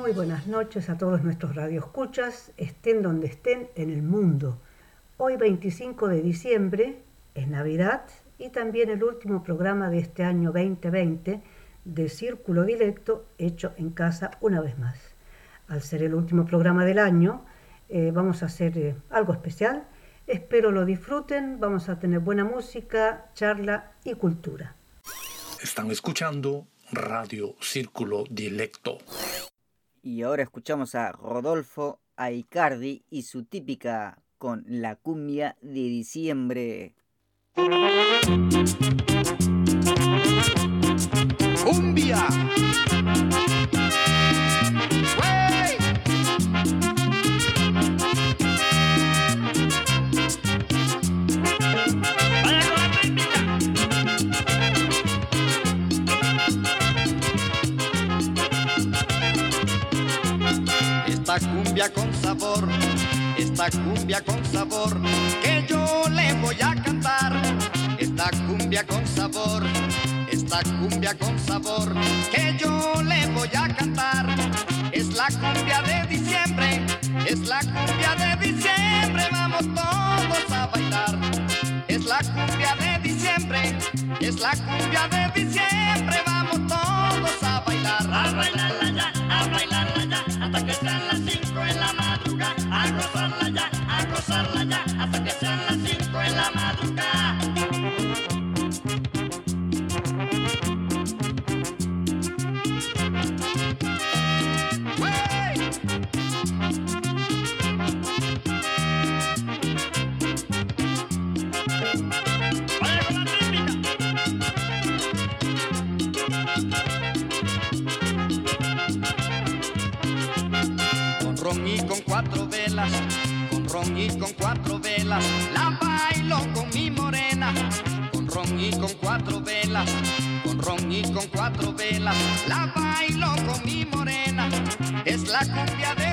Muy buenas noches a todos nuestros radioescuchas, estén donde estén en el mundo. Hoy 25 de diciembre es Navidad y también el último programa de este año 2020 de Círculo Directo hecho en casa una vez más. Al ser el último programa del año, eh, vamos a hacer eh, algo especial. Espero lo disfruten, vamos a tener buena música, charla y cultura. Están escuchando Radio Círculo Directo. Y ahora escuchamos a Rodolfo Aicardi y su típica con la cumbia de diciembre. Cumbia. Esta cumbia con sabor, que yo le voy a cantar. Esta cumbia con sabor, esta cumbia con sabor, que yo le voy a cantar. Es la cumbia de diciembre, es la cumbia de diciembre, vamos todos a bailar. Es la cumbia de diciembre, es la cumbia de diciembre, vamos todos a bailar. La bailo con mi morena. Es la cumbia de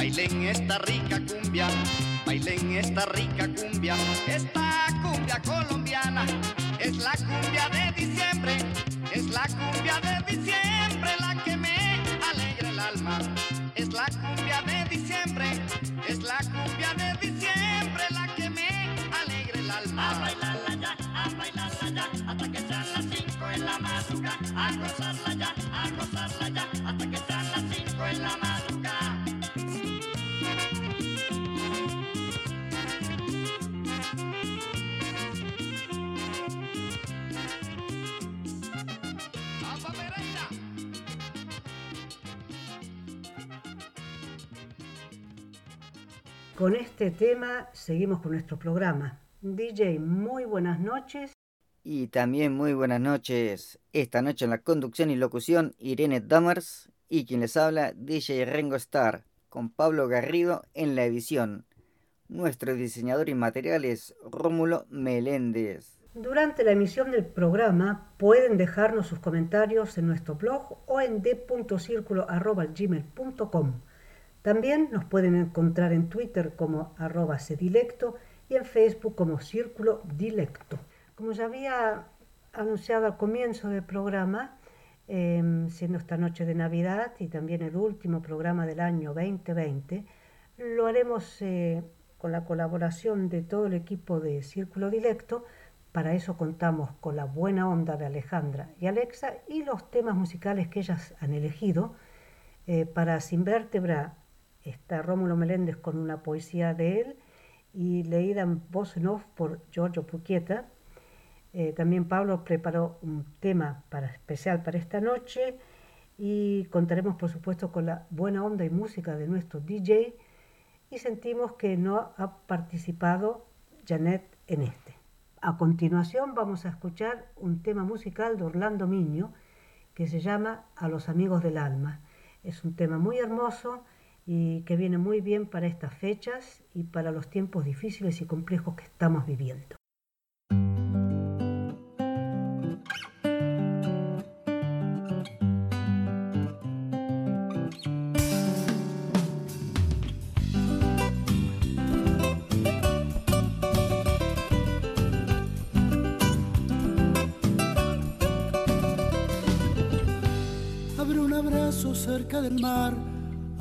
Bailen esta rica cumbia, bailen esta rica cumbia, esta cumbia colombiana. Es la cumbia de diciembre, es la cumbia de diciembre la que me alegra el alma. Es la cumbia de diciembre, es la cumbia de diciembre la que me alegra el alma. A bailarla ya, a bailarla ya, hasta que sean las cinco en la madrugada. Con este tema seguimos con nuestro programa. DJ, muy buenas noches. Y también muy buenas noches. Esta noche en la conducción y locución Irene Damers y quien les habla DJ Rengo Star con Pablo Garrido en la edición. Nuestro diseñador y materiales Rómulo Meléndez. Durante la emisión del programa pueden dejarnos sus comentarios en nuestro blog o en d.circulo.gmail.com. También nos pueden encontrar en Twitter como arroba cdilecto y en Facebook como Círculo Dilecto. Como ya había anunciado al comienzo del programa, em, siendo esta noche de Navidad y también el último programa del año 2020, lo haremos eh, con la colaboración de todo el equipo de Círculo Directo. Para eso contamos con la buena onda de Alejandra y Alexa y los temas musicales que ellas han elegido. Eh, para Sin Vértebra está Rómulo Meléndez con una poesía de él y leída en voz en off por Giorgio Puquieta. Eh, también Pablo preparó un tema para, especial para esta noche y contaremos por supuesto con la buena onda y música de nuestro DJ y sentimos que no ha participado Janet en este. A continuación vamos a escuchar un tema musical de Orlando Miño que se llama A los amigos del alma. Es un tema muy hermoso y que viene muy bien para estas fechas y para los tiempos difíciles y complejos que estamos viviendo.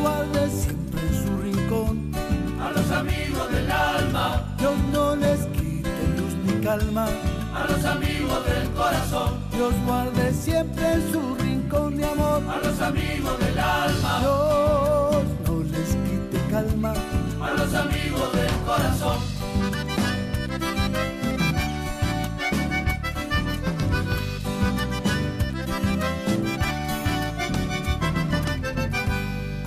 Dios guarde siempre en su rincón a los amigos del alma. Dios no les quite luz ni calma a los amigos del corazón. Dios guarde siempre en su rincón de amor a los amigos del alma. Dios no les quite calma a los amigos del corazón.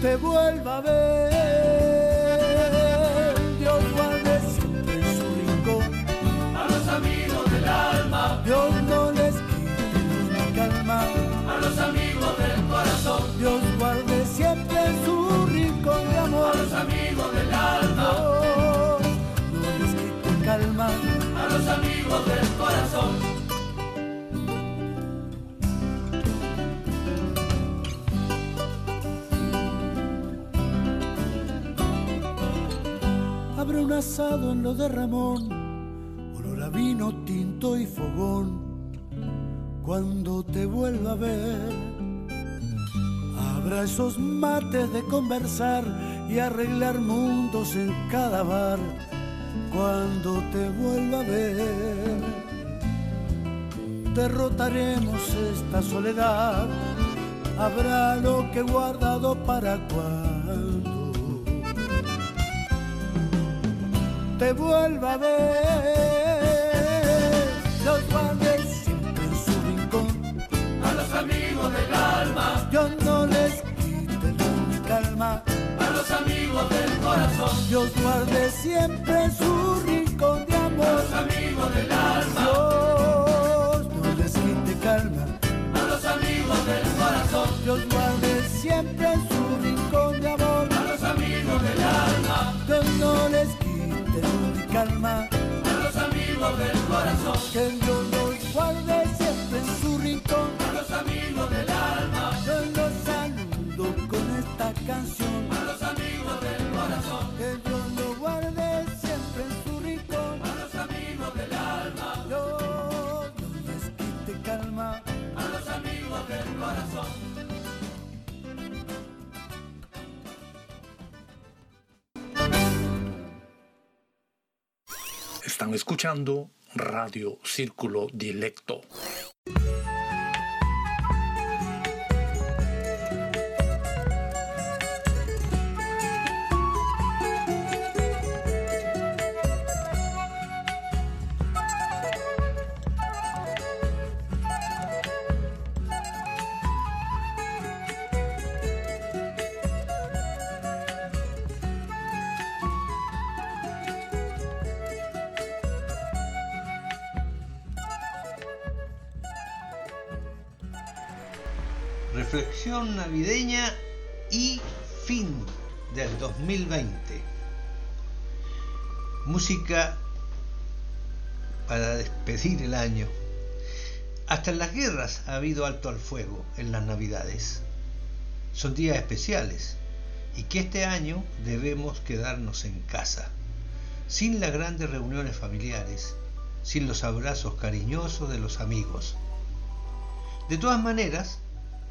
te vuelva a ver. Dios guarde siempre en su rincón a los amigos del alma. Dios no les quite una calma a los amigos del corazón. Dios guarde siempre en su rincón de amor a los amigos del alma. Un asado en lo de Ramón, olor a vino, tinto y fogón, cuando te vuelva a ver. Habrá esos mates de conversar y arreglar mundos en cada bar, cuando te vuelva a ver. Derrotaremos esta soledad, habrá lo que he guardado para cuando te vuelva a ver. Los guardes siempre en su rincón. A los amigos del alma. Dios no les quite la calma. A los amigos del corazón. Dios guarde siempre en su rincón de amor. A los amigos del alma. Dios no les quite calma. A los amigos del corazón. Dios guarde siempre calma a los amigos del corazón. Que Dios los guarde Escuchando Radio Círculo Dilecto. Navideña y fin del 2020. Música para despedir el año. Hasta en las guerras ha habido alto al fuego en las navidades. Son días especiales y que este año debemos quedarnos en casa, sin las grandes reuniones familiares, sin los abrazos cariñosos de los amigos. De todas maneras,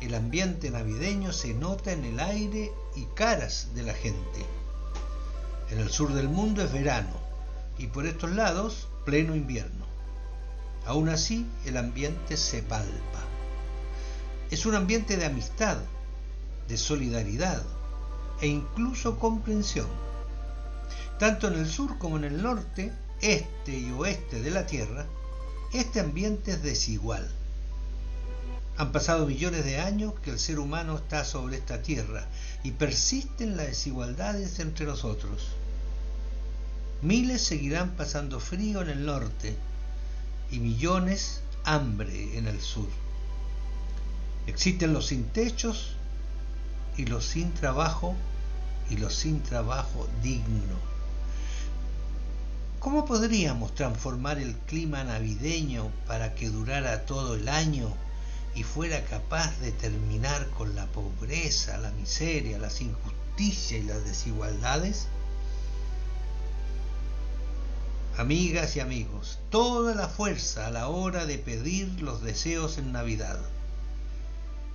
el ambiente navideño se nota en el aire y caras de la gente. En el sur del mundo es verano y por estos lados pleno invierno. Aún así, el ambiente se palpa. Es un ambiente de amistad, de solidaridad e incluso comprensión. Tanto en el sur como en el norte, este y oeste de la Tierra, este ambiente es desigual han pasado millones de años que el ser humano está sobre esta tierra y persisten las desigualdades entre nosotros. Miles seguirán pasando frío en el norte y millones hambre en el sur. Existen los sin techos y los sin trabajo y los sin trabajo digno. ¿Cómo podríamos transformar el clima navideño para que durara todo el año y fuera capaz de terminar con la pobreza, la miseria, las injusticias y las desigualdades? Amigas y amigos, toda la fuerza a la hora de pedir los deseos en Navidad.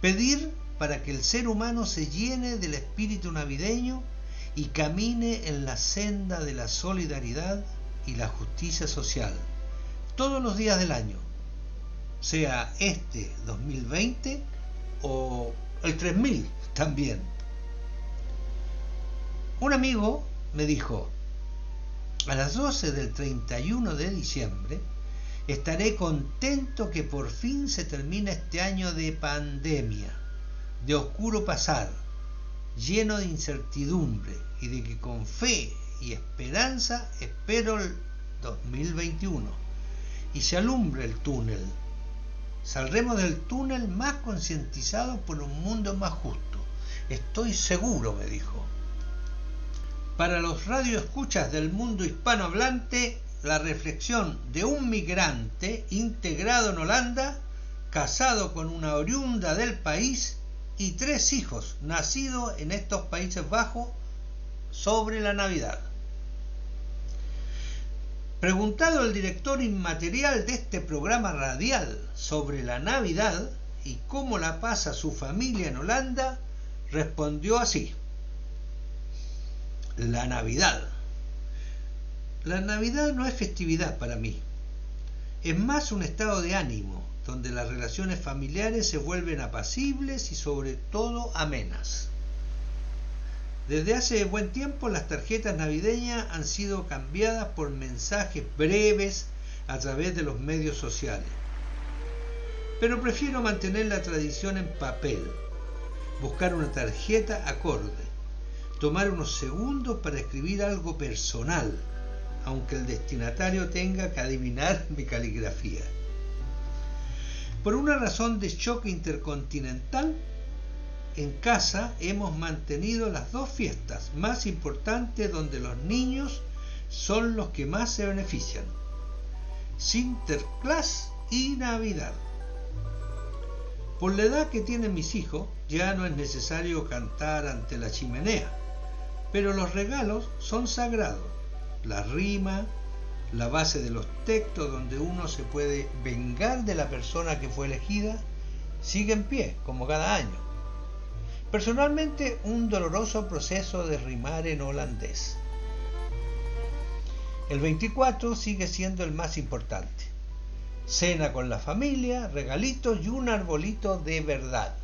Pedir para que el ser humano se llene del espíritu navideño y camine en la senda de la solidaridad y la justicia social todos los días del año sea este 2020 o el 3000 también. Un amigo me dijo, a las 12 del 31 de diciembre estaré contento que por fin se termine este año de pandemia, de oscuro pasar, lleno de incertidumbre y de que con fe y esperanza espero el 2021 y se alumbre el túnel Saldremos del túnel más concientizados por un mundo más justo. Estoy seguro, me dijo. Para los radioescuchas del mundo hispanohablante, la reflexión de un migrante integrado en Holanda, casado con una oriunda del país y tres hijos nacidos en estos Países Bajos sobre la Navidad. Preguntado el director inmaterial de este programa radial sobre la Navidad y cómo la pasa su familia en Holanda, respondió así. La Navidad. La Navidad no es festividad para mí. Es más un estado de ánimo, donde las relaciones familiares se vuelven apacibles y sobre todo amenas. Desde hace buen tiempo las tarjetas navideñas han sido cambiadas por mensajes breves a través de los medios sociales. Pero prefiero mantener la tradición en papel, buscar una tarjeta acorde, tomar unos segundos para escribir algo personal, aunque el destinatario tenga que adivinar mi caligrafía. Por una razón de choque intercontinental, en casa hemos mantenido las dos fiestas más importantes donde los niños son los que más se benefician. Sinterklaas y Navidad. Por la edad que tienen mis hijos, ya no es necesario cantar ante la chimenea, pero los regalos son sagrados. La rima, la base de los textos donde uno se puede vengar de la persona que fue elegida, sigue en pie, como cada año. Personalmente, un doloroso proceso de rimar en holandés. El 24 sigue siendo el más importante. Cena con la familia, regalitos y un arbolito de verdad.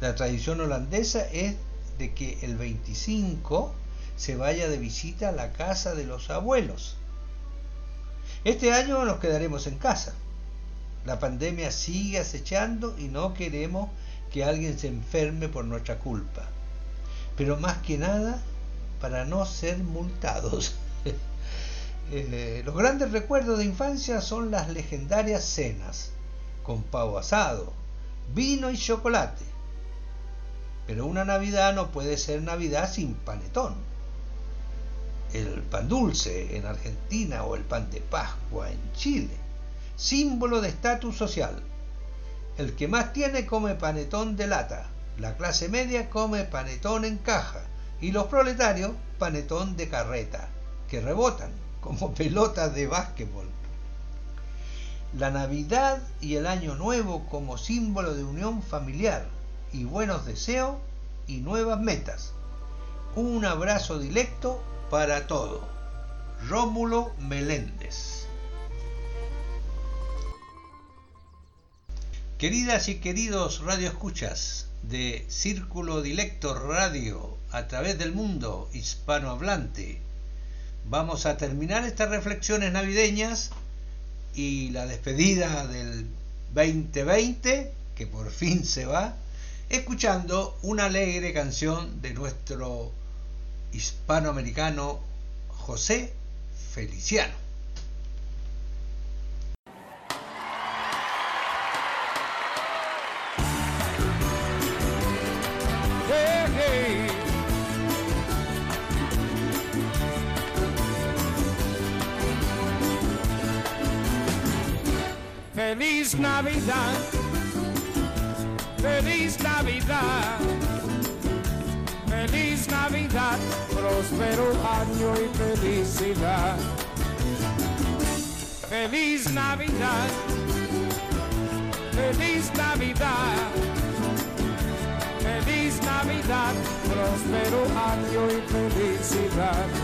La tradición holandesa es de que el 25 se vaya de visita a la casa de los abuelos. Este año nos quedaremos en casa. La pandemia sigue acechando y no queremos que alguien se enferme por nuestra culpa, pero más que nada para no ser multados. Eh, los grandes recuerdos de infancia son las legendarias cenas, con pavo asado, vino y chocolate. Pero una Navidad no puede ser Navidad sin panetón. El pan dulce en Argentina o el pan de Pascua en Chile, símbolo de estatus social. El que más tiene come panetón de lata, la clase media come panetón en caja y los proletarios panetón de carreta, que rebotan como pelotas de básquetbol. La Navidad y el Año Nuevo como símbolo de unión familiar y buenos deseos y nuevas metas. Un abrazo directo para todo. Rómulo Meléndez. Queridas y queridos radioescuchas de Círculo Dilecto Radio a través del mundo hispanohablante, vamos a terminar estas reflexiones navideñas y la despedida del 2020, que por fin se va, escuchando una alegre canción de nuestro hispanoamericano José Feliciano. Feliz Navidad, feliz Navidad, feliz Navidad, próspero año y felicidad.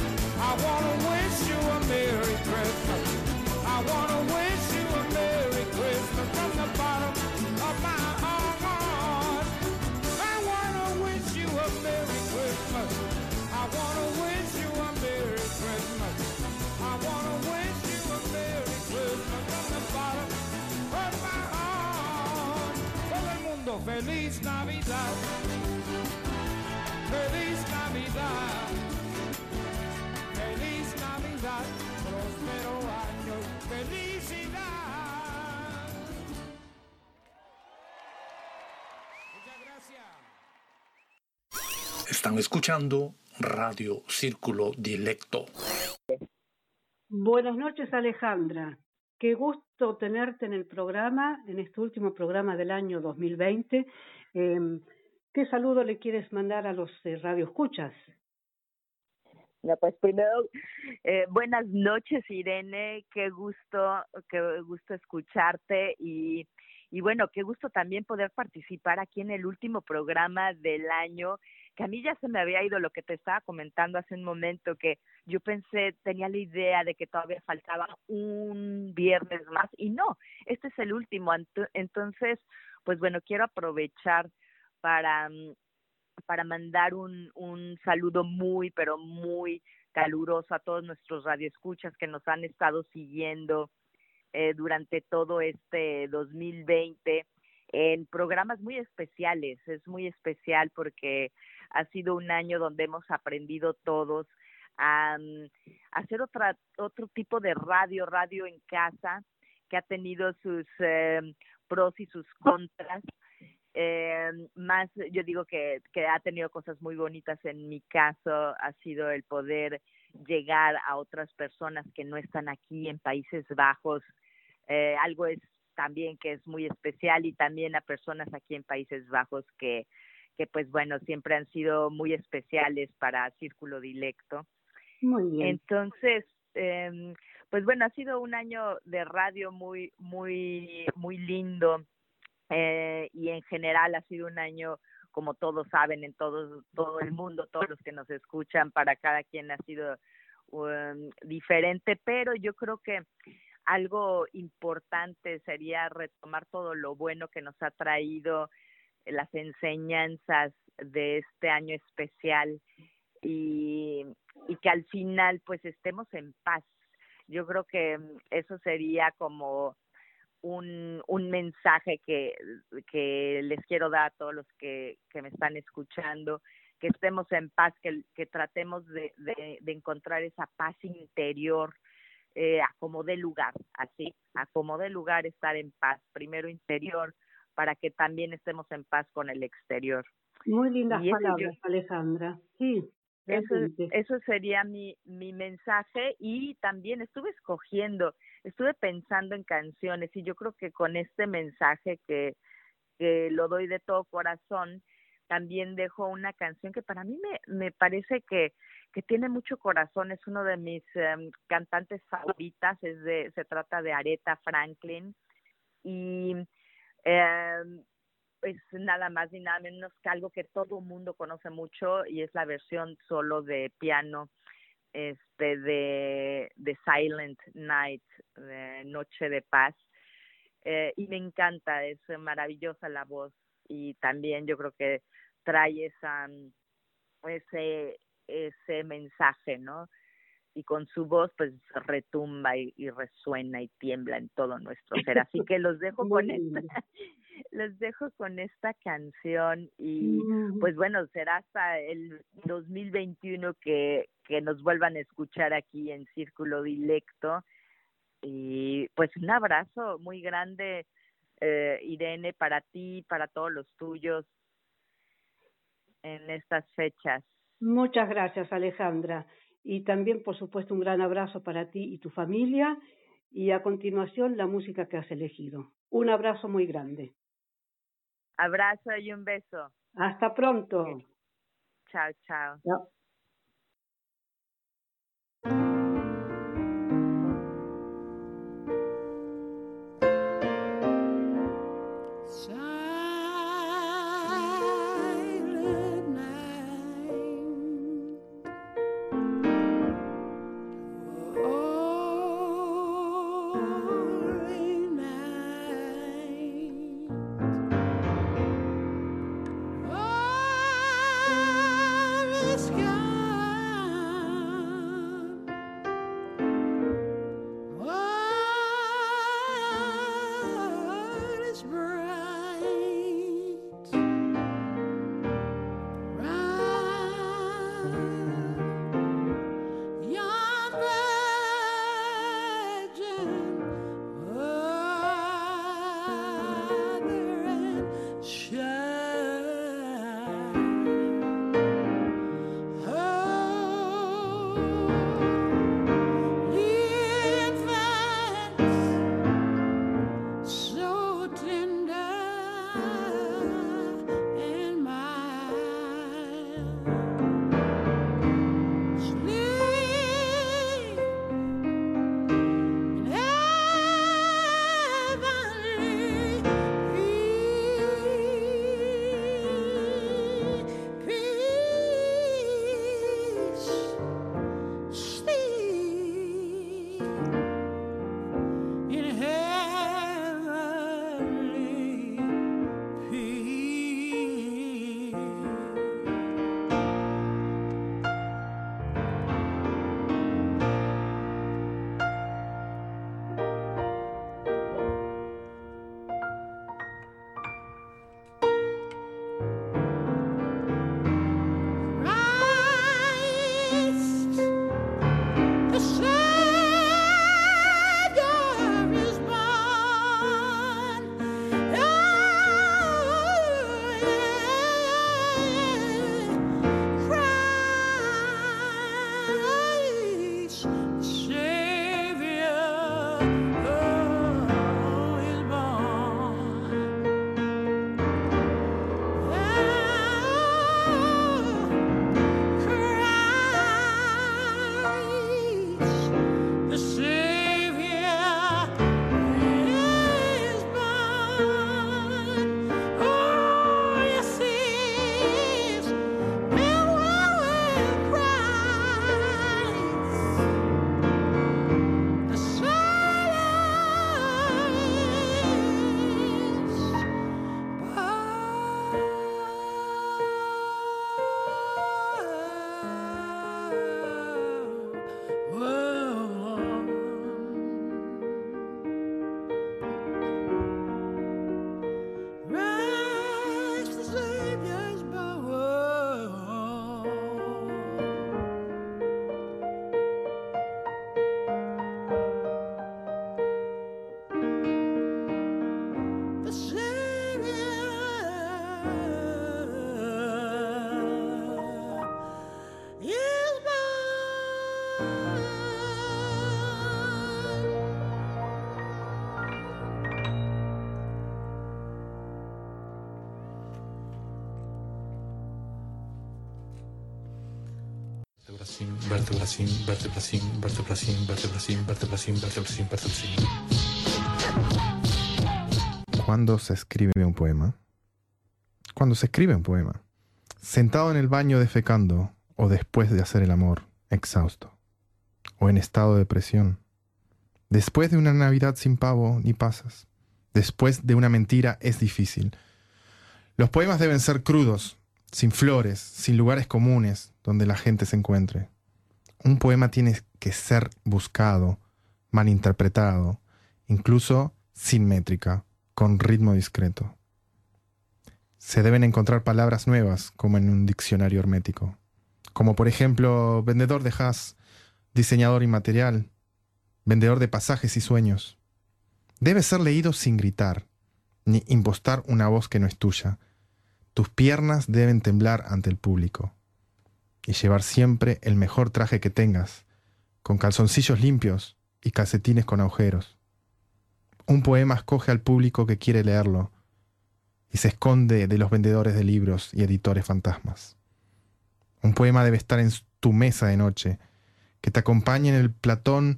I wanna wish you a Merry Christmas. I wanna wish you a Merry Christmas from the bottom of my heart. I wanna wish you a Merry Christmas. I wanna wish you a Merry Christmas. I wanna wish you a Merry Christmas from the bottom of my heart. Todo el mundo, feliz Navidad. Feliz Navidad. Próspero año y felicidad. Muchas gracias. Están escuchando Radio Círculo Dilecto. Buenas noches, Alejandra. Qué gusto tenerte en el programa, en este último programa del año 2020. Eh, ¿Qué saludo le quieres mandar a los eh, radioescuchas? No, pues primero, eh, buenas noches, Irene. Qué gusto, qué gusto escucharte y, y bueno, qué gusto también poder participar aquí en el último programa del año, que a mí ya se me había ido lo que te estaba comentando hace un momento, que yo pensé, tenía la idea de que todavía faltaba un viernes más y no, este es el último. Entonces, pues bueno, quiero aprovechar para, mm, para mandar un, un saludo muy, pero muy caluroso a todos nuestros radioescuchas que nos han estado siguiendo eh, durante todo este 2020 en programas muy especiales. Es muy especial porque ha sido un año donde hemos aprendido todos a, mm, hacer otra, otro tipo de radio, radio en casa, que ha tenido sus eh, pros y sus contras. Eh, más, yo digo que, que ha tenido cosas muy bonitas en mi caso, ha sido el poder llegar a otras personas que no están aquí en Países Bajos. Eh, algo es también que es muy especial y también a personas aquí en Países Bajos que, que pues bueno, siempre han sido muy especiales para Círculo Dilecto. Muy bien. Entonces, eh, pues bueno, ha sido un año de radio muy, muy, muy lindo eh, y en general ha sido un año, como todos saben, en todo, todo el mundo, todos los que nos escuchan, para cada quien ha sido um, diferente, pero yo creo que algo importante sería retomar todo lo bueno que nos ha traído las enseñanzas de este año especial y, y que al final pues estemos en paz. Yo creo que eso sería como un, un mensaje que, que les quiero dar a todos los que, que me están escuchando, que estemos en paz, que, que tratemos de, de, de encontrar esa paz interior, eh, a como de lugar, así, a como de lugar estar en paz, primero interior, para que también estemos en paz con el exterior. Muy lindas palabras, Alejandra. Sí. Eso, eso sería mi, mi mensaje y también estuve escogiendo, estuve pensando en canciones y yo creo que con este mensaje que, que lo doy de todo corazón, también dejo una canción que para mí me, me parece que, que tiene mucho corazón, es uno de mis em, cantantes favoritas, es de, se trata de Aretha Franklin y eh, es nada más ni nada menos que algo que todo mundo conoce mucho y es la versión solo de piano este de, de Silent Night, de Noche de Paz. Eh, y me encanta, es maravillosa la voz y también yo creo que trae esa ese ese mensaje, ¿no? Y con su voz pues retumba y, y resuena y tiembla en todo nuestro ser. Así que los dejo con esta, los dejo con esta canción y pues bueno, será hasta el 2021 que, que nos vuelvan a escuchar aquí en Círculo Dilecto. Y pues un abrazo muy grande, eh, Irene, para ti, para todos los tuyos en estas fechas. Muchas gracias, Alejandra. Y también, por supuesto, un gran abrazo para ti y tu familia. Y a continuación, la música que has elegido. Un abrazo muy grande. Abrazo y un beso. Hasta pronto. Chao, chao. Vertebracín. ¿Cuándo se escribe un poema? Cuando se escribe un poema. Sentado en el baño defecando o después de hacer el amor, exhausto. O en estado de depresión. Después de una Navidad sin pavo ni pasas. Después de una mentira es difícil. Los poemas deben ser crudos, sin flores, sin lugares comunes donde la gente se encuentre. Un poema tiene que ser buscado, malinterpretado, incluso sin métrica, con ritmo discreto. Se deben encontrar palabras nuevas, como en un diccionario hermético, como por ejemplo vendedor de jazz, diseñador inmaterial, vendedor de pasajes y sueños. Debe ser leído sin gritar, ni impostar una voz que no es tuya. Tus piernas deben temblar ante el público y llevar siempre el mejor traje que tengas, con calzoncillos limpios y calcetines con agujeros. Un poema escoge al público que quiere leerlo y se esconde de los vendedores de libros y editores fantasmas. Un poema debe estar en tu mesa de noche, que te acompañe en el platón,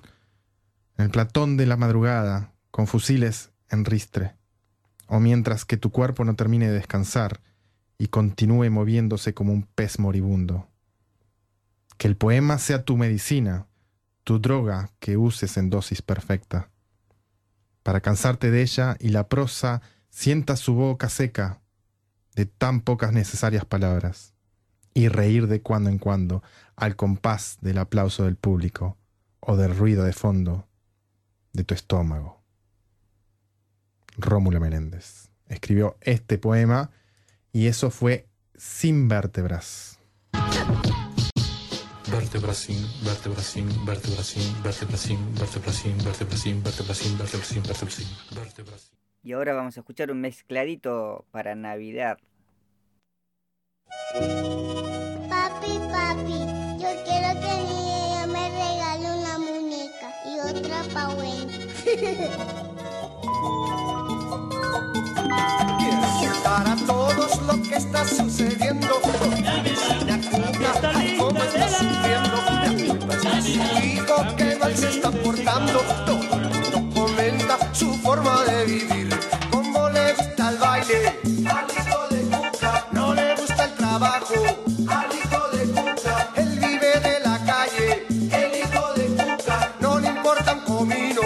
en el platón de la madrugada, con fusiles en ristre, o mientras que tu cuerpo no termine de descansar y continúe moviéndose como un pez moribundo. Que el poema sea tu medicina, tu droga que uses en dosis perfecta. Para cansarte de ella y la prosa sienta su boca seca de tan pocas necesarias palabras y reír de cuando en cuando al compás del aplauso del público o del ruido de fondo de tu estómago. Rómulo Menéndez escribió este poema y eso fue Sin vértebras. Vertebracín, vertebracín, vertebracín, vertebracín, vertebracín, vertebracín, vertebracín, vertebracín, vertebracín, vertebracín. Y ahora vamos a escuchar un mezcladito para Navidad. Papi, papi, yo quiero que mi niña me regale una muñeca y otra pa'. Quiero contar a todos lo que está sucediendo. Todo el mundo comenta su forma de vivir. Cómo le gusta el baile. Al hijo de cuca no le gusta el trabajo. Al hijo de cuca él vive de la calle. El hijo de cuca no le importa un comino.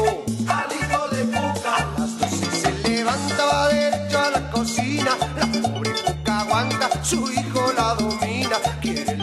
Al hijo de cuca a las doce se levanta va derecho a la cocina. La pobre cuca aguanta, su hijo la domina. Quiere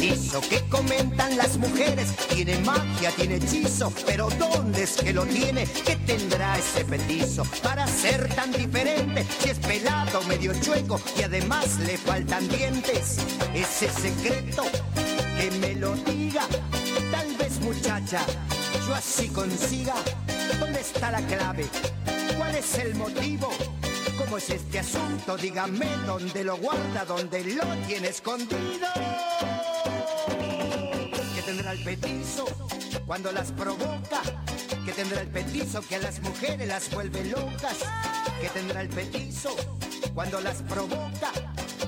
petizo que comentan las mujeres? Tiene magia, tiene hechizo, pero ¿dónde es que lo tiene? ¿Qué tendrá ese petizo para ser tan diferente? Si es pelado, medio chueco y además le faltan dientes. Ese secreto que me lo diga. Tal vez muchacha, yo así consiga. ¿Dónde está la clave? ¿Cuál es el motivo? ¿Cómo es este asunto? Dígame dónde lo guarda, dónde lo tiene escondido. ¿Qué tendrá el petizo cuando las provoca? ¿Qué tendrá el petizo que a las mujeres las vuelve locas? ¿Qué tendrá el petizo cuando las provoca?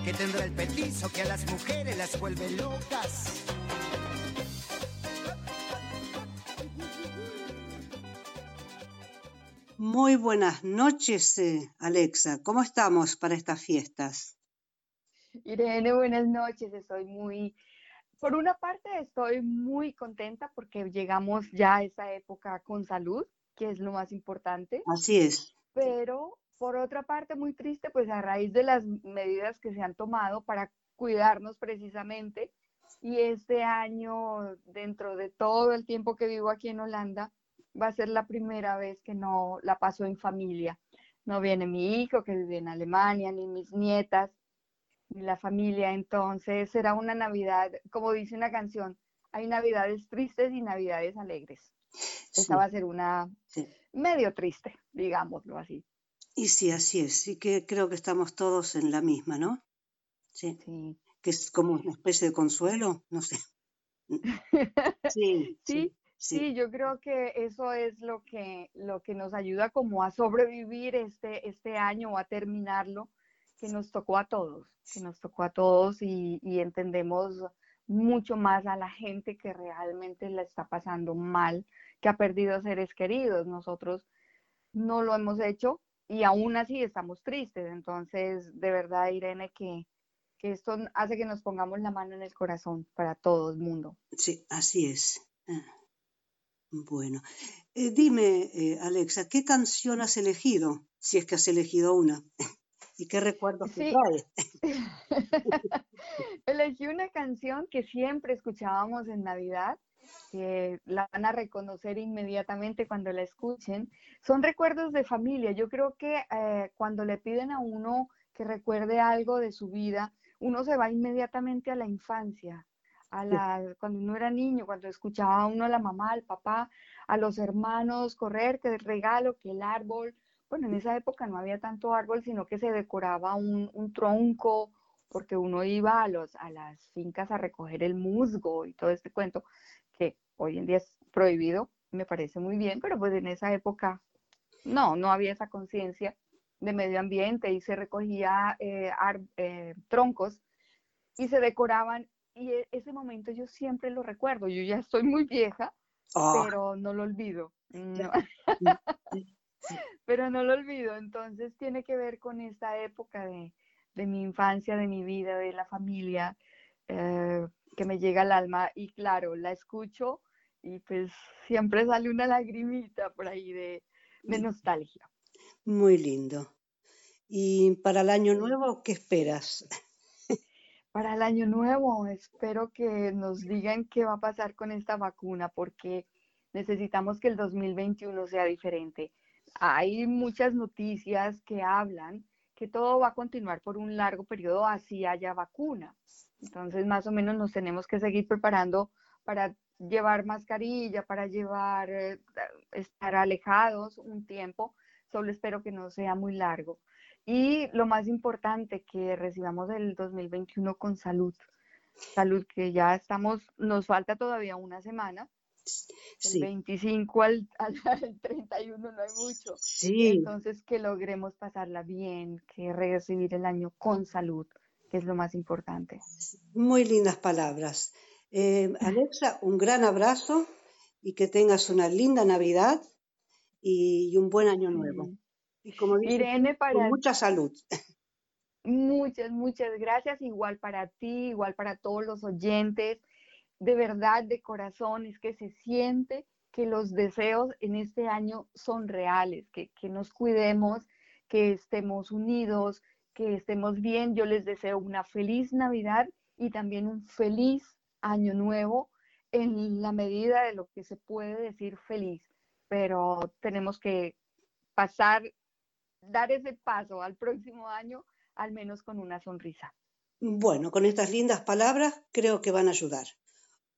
¿Qué tendrá el petizo que a las mujeres las vuelve locas? Muy buenas noches, eh, Alexa. ¿Cómo estamos para estas fiestas? Irene, buenas noches. Estoy muy, por una parte estoy muy contenta porque llegamos ya a esa época con salud, que es lo más importante. Así es. Pero por otra parte muy triste, pues a raíz de las medidas que se han tomado para cuidarnos precisamente. Y este año, dentro de todo el tiempo que vivo aquí en Holanda, va a ser la primera vez que no la paso en familia. No viene mi hijo que vive en Alemania, ni mis nietas, ni la familia. Entonces será una Navidad, como dice una canción, hay Navidades tristes y Navidades alegres. Esta va a ser una medio triste, digámoslo así. Y sí, así es. Sí que creo que estamos todos en la misma, ¿no? Sí. Que es como una especie de consuelo, no sé. Sí, sí, sí, yo creo que eso es lo que, lo que nos ayuda como a sobrevivir este, este año o a terminarlo, que nos tocó a todos, que nos tocó a todos y, entendemos mucho más a la gente que realmente la está pasando mal, que ha perdido seres queridos. Nosotros no lo hemos hecho y aún así estamos tristes. Entonces, de verdad, Irene, que, que esto hace que nos pongamos la mano en el corazón para todo el mundo. Sí, así es. Ah, Bueno, Eh, dime, eh, Alexa, ¿qué canción has elegido? Si es que has elegido una. ¿Y qué recuerdos te Sí. trae? Elegí una canción que siempre escuchábamos en Navidad, que la van a reconocer inmediatamente cuando la escuchen. Son recuerdos de familia. Yo creo que eh, cuando le piden a uno que recuerde algo de su vida, uno se va inmediatamente a la infancia, a la, cuando uno era niño, cuando escuchaba a uno a la mamá, al papá, a los hermanos correr, que el regalo, que el árbol. Bueno, en esa época no había tanto árbol, sino que se decoraba un, un tronco, porque uno iba a, los, a las fincas a recoger el musgo y todo este cuento, que hoy en día es prohibido, me parece muy bien, pero pues en esa época no, no había esa conciencia de medio ambiente y se recogía eh, ar- eh, troncos y se decoraban y e- ese momento yo siempre lo recuerdo, yo ya estoy muy vieja, Ah. pero no lo olvido. No. Pero no lo olvido, entonces tiene que ver con esta época de, de mi infancia, de mi vida, de la familia, eh, que me llega al alma y claro, la escucho y pues siempre sale una lagrimita por ahí de, de nostalgia. Muy lindo. ¿Y para el año nuevo qué esperas? Para el año nuevo, espero que nos digan qué va a pasar con esta vacuna, porque necesitamos que el 2021 sea diferente. Hay muchas noticias que hablan que todo va a continuar por un largo periodo así haya vacuna. Entonces, más o menos nos tenemos que seguir preparando para llevar mascarilla, para llevar, eh, estar alejados un tiempo. Solo espero que no sea muy largo. Y lo más importante, que recibamos el 2021 con salud. Salud, que ya estamos, nos falta todavía una semana. Sí. El 25 al, al, al 31 no hay mucho. Sí. Entonces, que logremos pasarla bien, que recibir el año con salud, que es lo más importante. Muy lindas palabras. Eh, Alexa, un gran abrazo y que tengas una linda Navidad y, un buen año nuevo. Y como dices, Irene, para con mucha salud. Muchas, muchas gracias. Igual para ti, igual para todos los oyentes. De verdad, de corazón, es que se siente que los deseos en este año son reales, que, que nos cuidemos, que estemos unidos, que estemos bien. Yo les deseo una feliz Navidad y también un feliz año nuevo en la medida de lo que se puede decir feliz, pero tenemos que pasar, dar ese paso al próximo año, al menos con una sonrisa. Bueno, con estas lindas palabras creo que van a ayudar.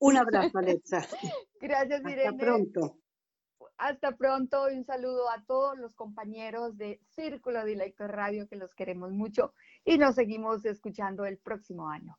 Un abrazo, Alexa. Gracias, Irene. Hasta pronto. Hasta pronto y un saludo a todos los compañeros de Círculo Dilecto Radio que los queremos mucho y nos seguimos escuchando el próximo año.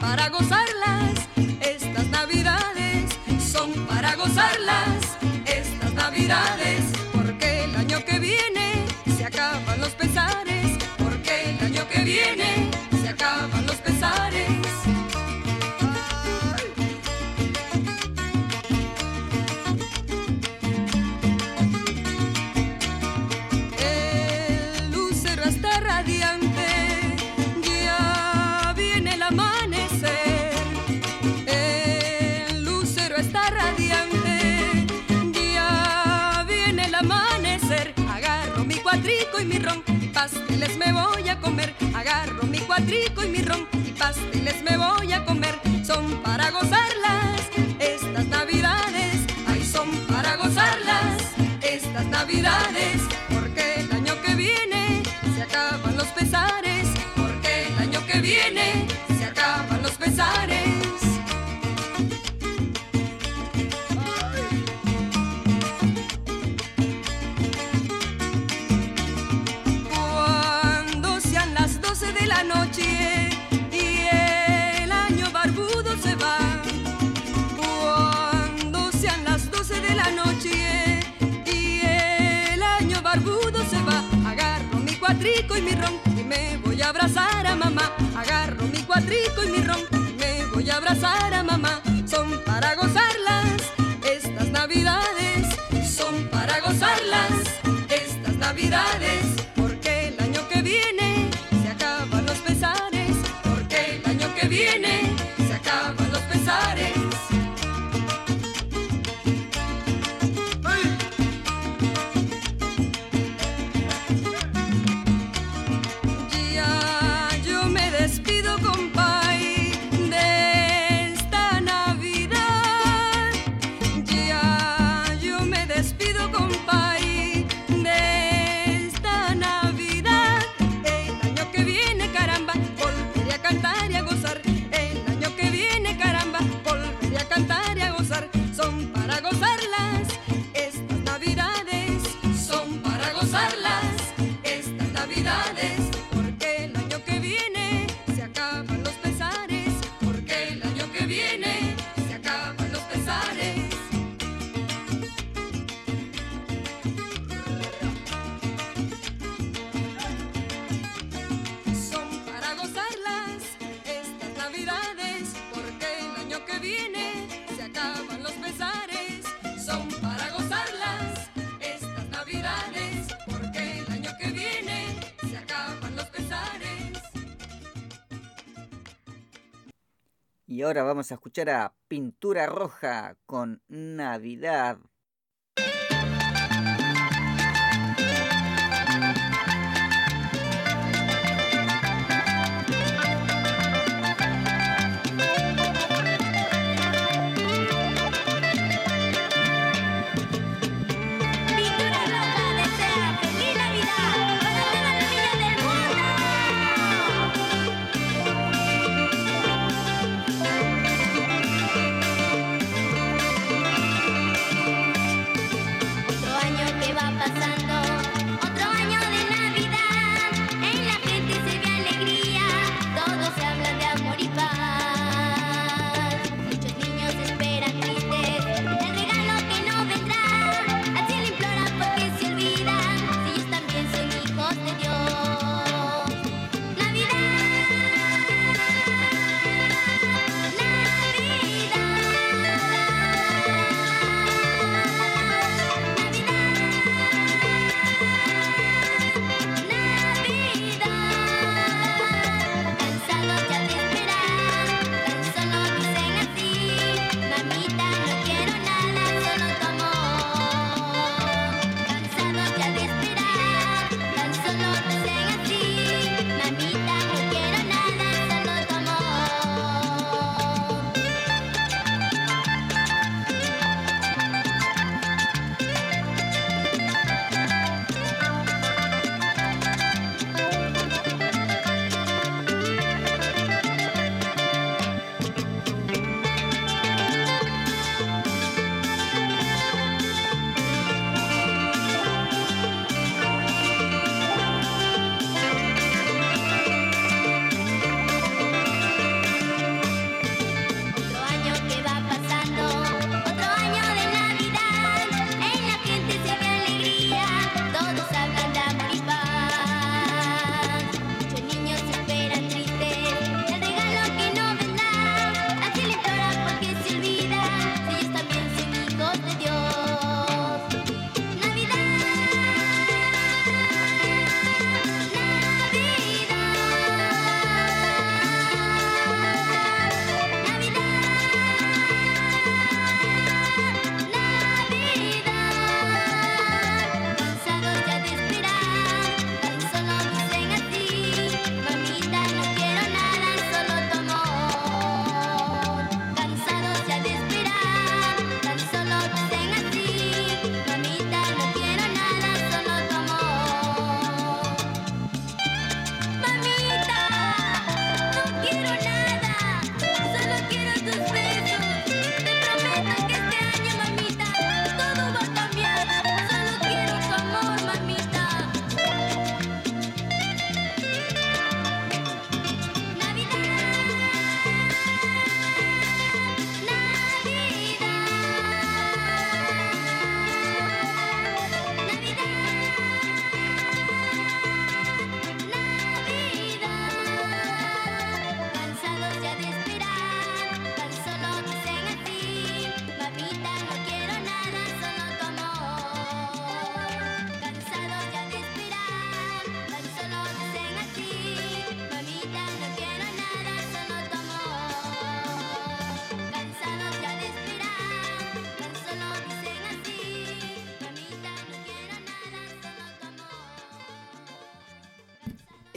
para gozarlas. Y ahora vamos a escuchar a Pintura Roja con Navidad.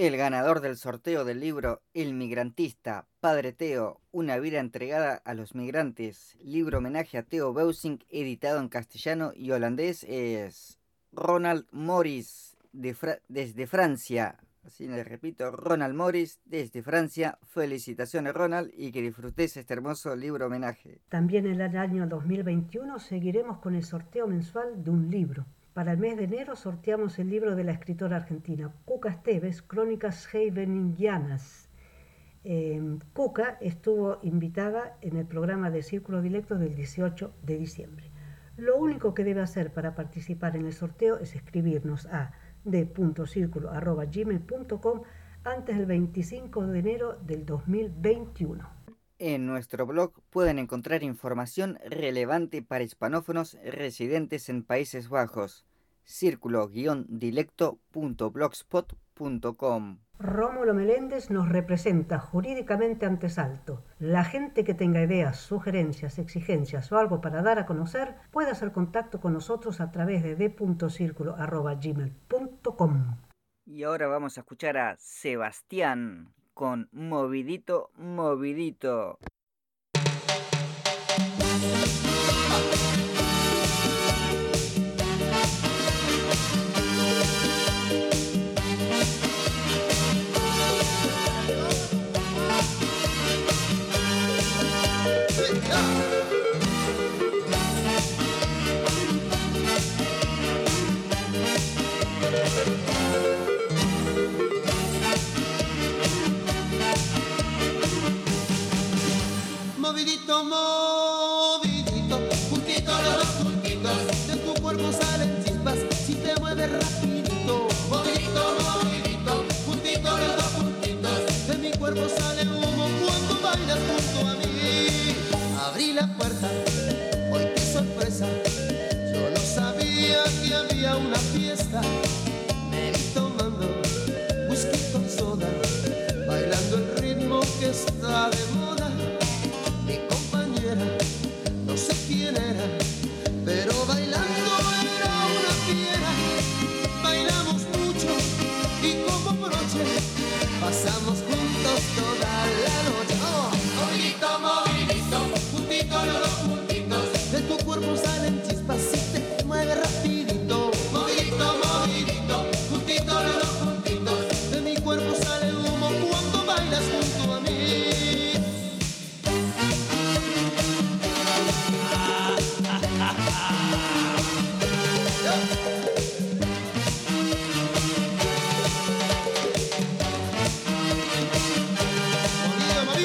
El ganador del sorteo del libro El migrantista, Padre Teo, una vida entregada a los migrantes, libro homenaje a Theo Beusing, editado en castellano y holandés, es Ronald Morris, de desde Francia. Así le repito, Ronald Morris, desde Francia. Felicitaciones, Ronald, y que disfrutes este hermoso libro homenaje. También en el año 2021 seguiremos con el sorteo mensual de un libro. Para el mes de enero sorteamos el libro de la escritora argentina Cuca Esteves, Crónicas Heideningianas. Eh, Cuca estuvo invitada en el programa de Círculo Directo del 18 de diciembre. Lo único que debe hacer para participar en el sorteo es escribirnos a d.circulo.gmail.com antes del 25 de enero del 2021. En nuestro blog pueden encontrar información relevante para hispanófonos residentes en Países Bajos. círculo-dilecto.blogspot.com Rómulo Meléndez nos representa jurídicamente ante Salto. La gente que tenga ideas, sugerencias, exigencias o algo para dar a conocer puede hacer contacto con nosotros a través de d.circulo.gmail.com. Y ahora vamos a escuchar a Sebastián con Movidito, Movidito. Movidito, juntito los puntitos, de tu cuerpo salen chispas si te mueves rapidito. Movidito, movidito, juntito los dos puntitos, de mi cuerpo sale humo cuando bailas junto a mí. Abrí la puerta, hoy qué sorpresa, yo no sabía que había una fiesta. Me vi tomando whisky con soda, bailando el ritmo que está de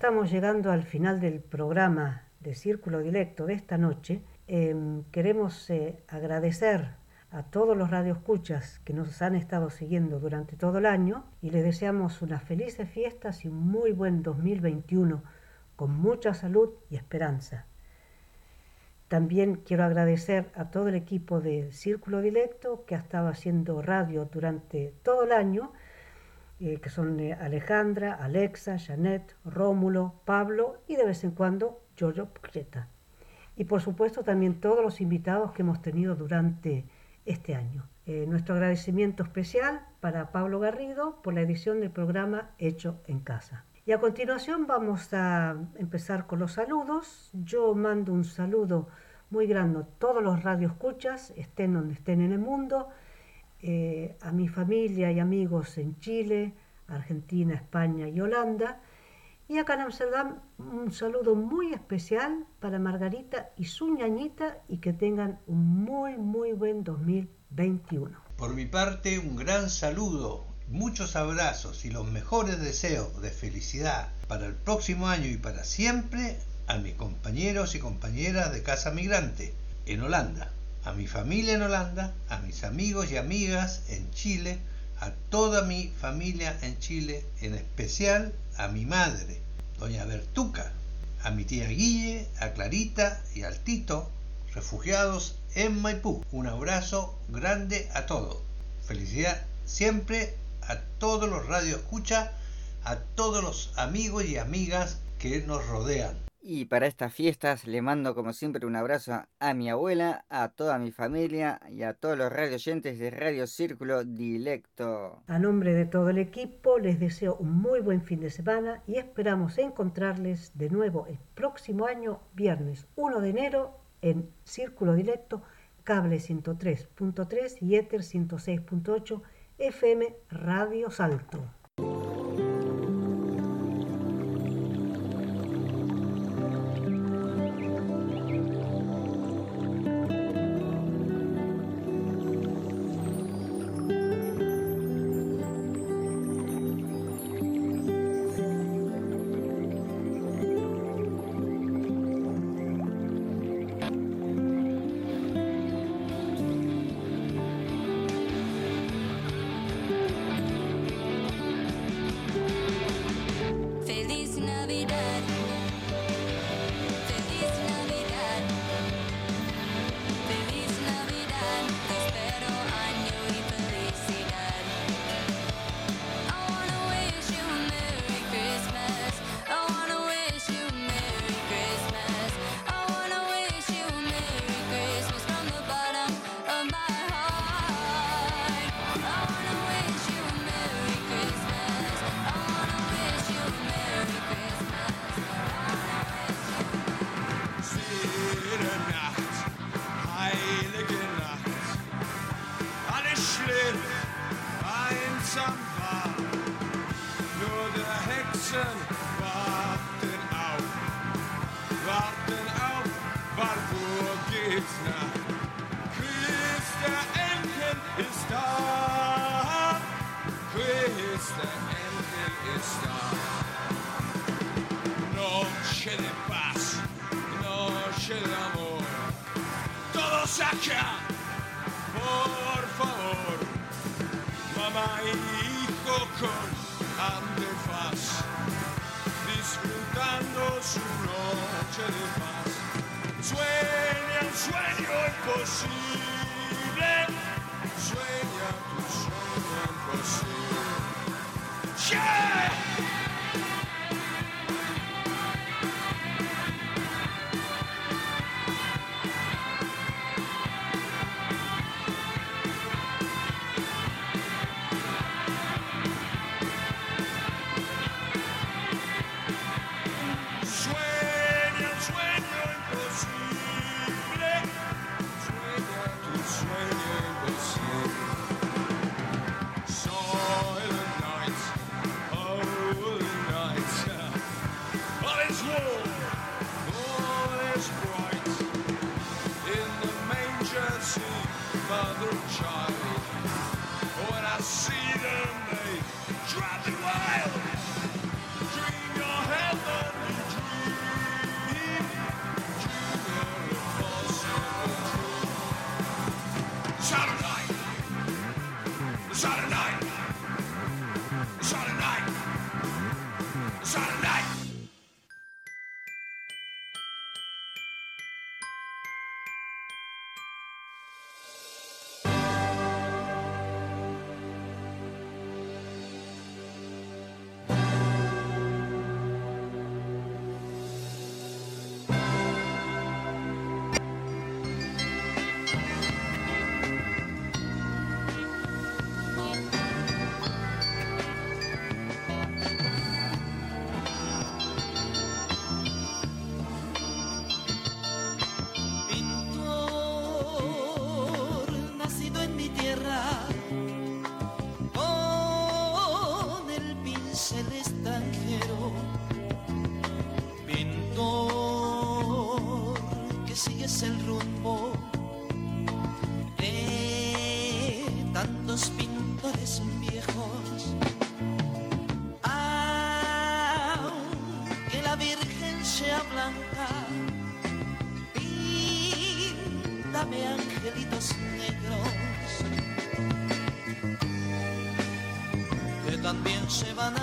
estamos llegando al final del programa de Círculo Directo de esta noche. Em, queremos eh, agradecer a todos los radioescuchas que nos han estado siguiendo durante todo el año y les deseamos unas felices fiestas y un muy buen 2021 con mucha salud y esperanza. También quiero agradecer a todo el equipo de Círculo Directo que ha estado haciendo radio durante todo el año eh, que son eh, Alejandra, Alexa, Janet, Rómulo, Pablo y de vez en cuando Giorgio Puglietta. Y por supuesto también todos los invitados que hemos tenido durante este año. Eh, nuestro agradecimiento especial para Pablo Garrido por la edición del programa Hecho en Casa. Y a continuación vamos a empezar con los saludos. Yo mando un saludo muy grande a todos los radioescuchas, estén donde estén en el mundo, eh, a mi familia y amigos en Chile, Argentina, España y Holanda. Y acá en Amsterdam un saludo muy especial para Margarita y su ñañita y que tengan un muy, muy buen 2021. Por mi parte, un gran saludo, muchos abrazos y los mejores deseos de felicidad para el próximo año y para siempre a mis compañeros y compañeras de Casa Migrante en Holanda, a mi familia en Holanda, a mis amigos y amigas en Chile, a toda mi familia en Chile, en especial a mi madre, doña Bertuca, a mi tía Guille, a Clarita y al Tito, refugiados en Maipú. Un abrazo grande a todos. Felicidad siempre a todos los radio escucha, a todos los amigos y amigas que nos rodean. Y para estas fiestas le mando como siempre un abrazo a mi abuela, a toda mi familia y a todos los radioyentes de Radio Círculo Dilecto. A nombre de todo el equipo les deseo un muy buen fin de semana y esperamos encontrarles de nuevo el próximo año, viernes 1 de enero, en Círculo Dilecto, cable 103.3 y Ether 106.8 FM Radio Salto. Antifaz, disfrutando su noche de paz. Sueña un sueño imposible, sueña tu sueño imposible. Yeah! También se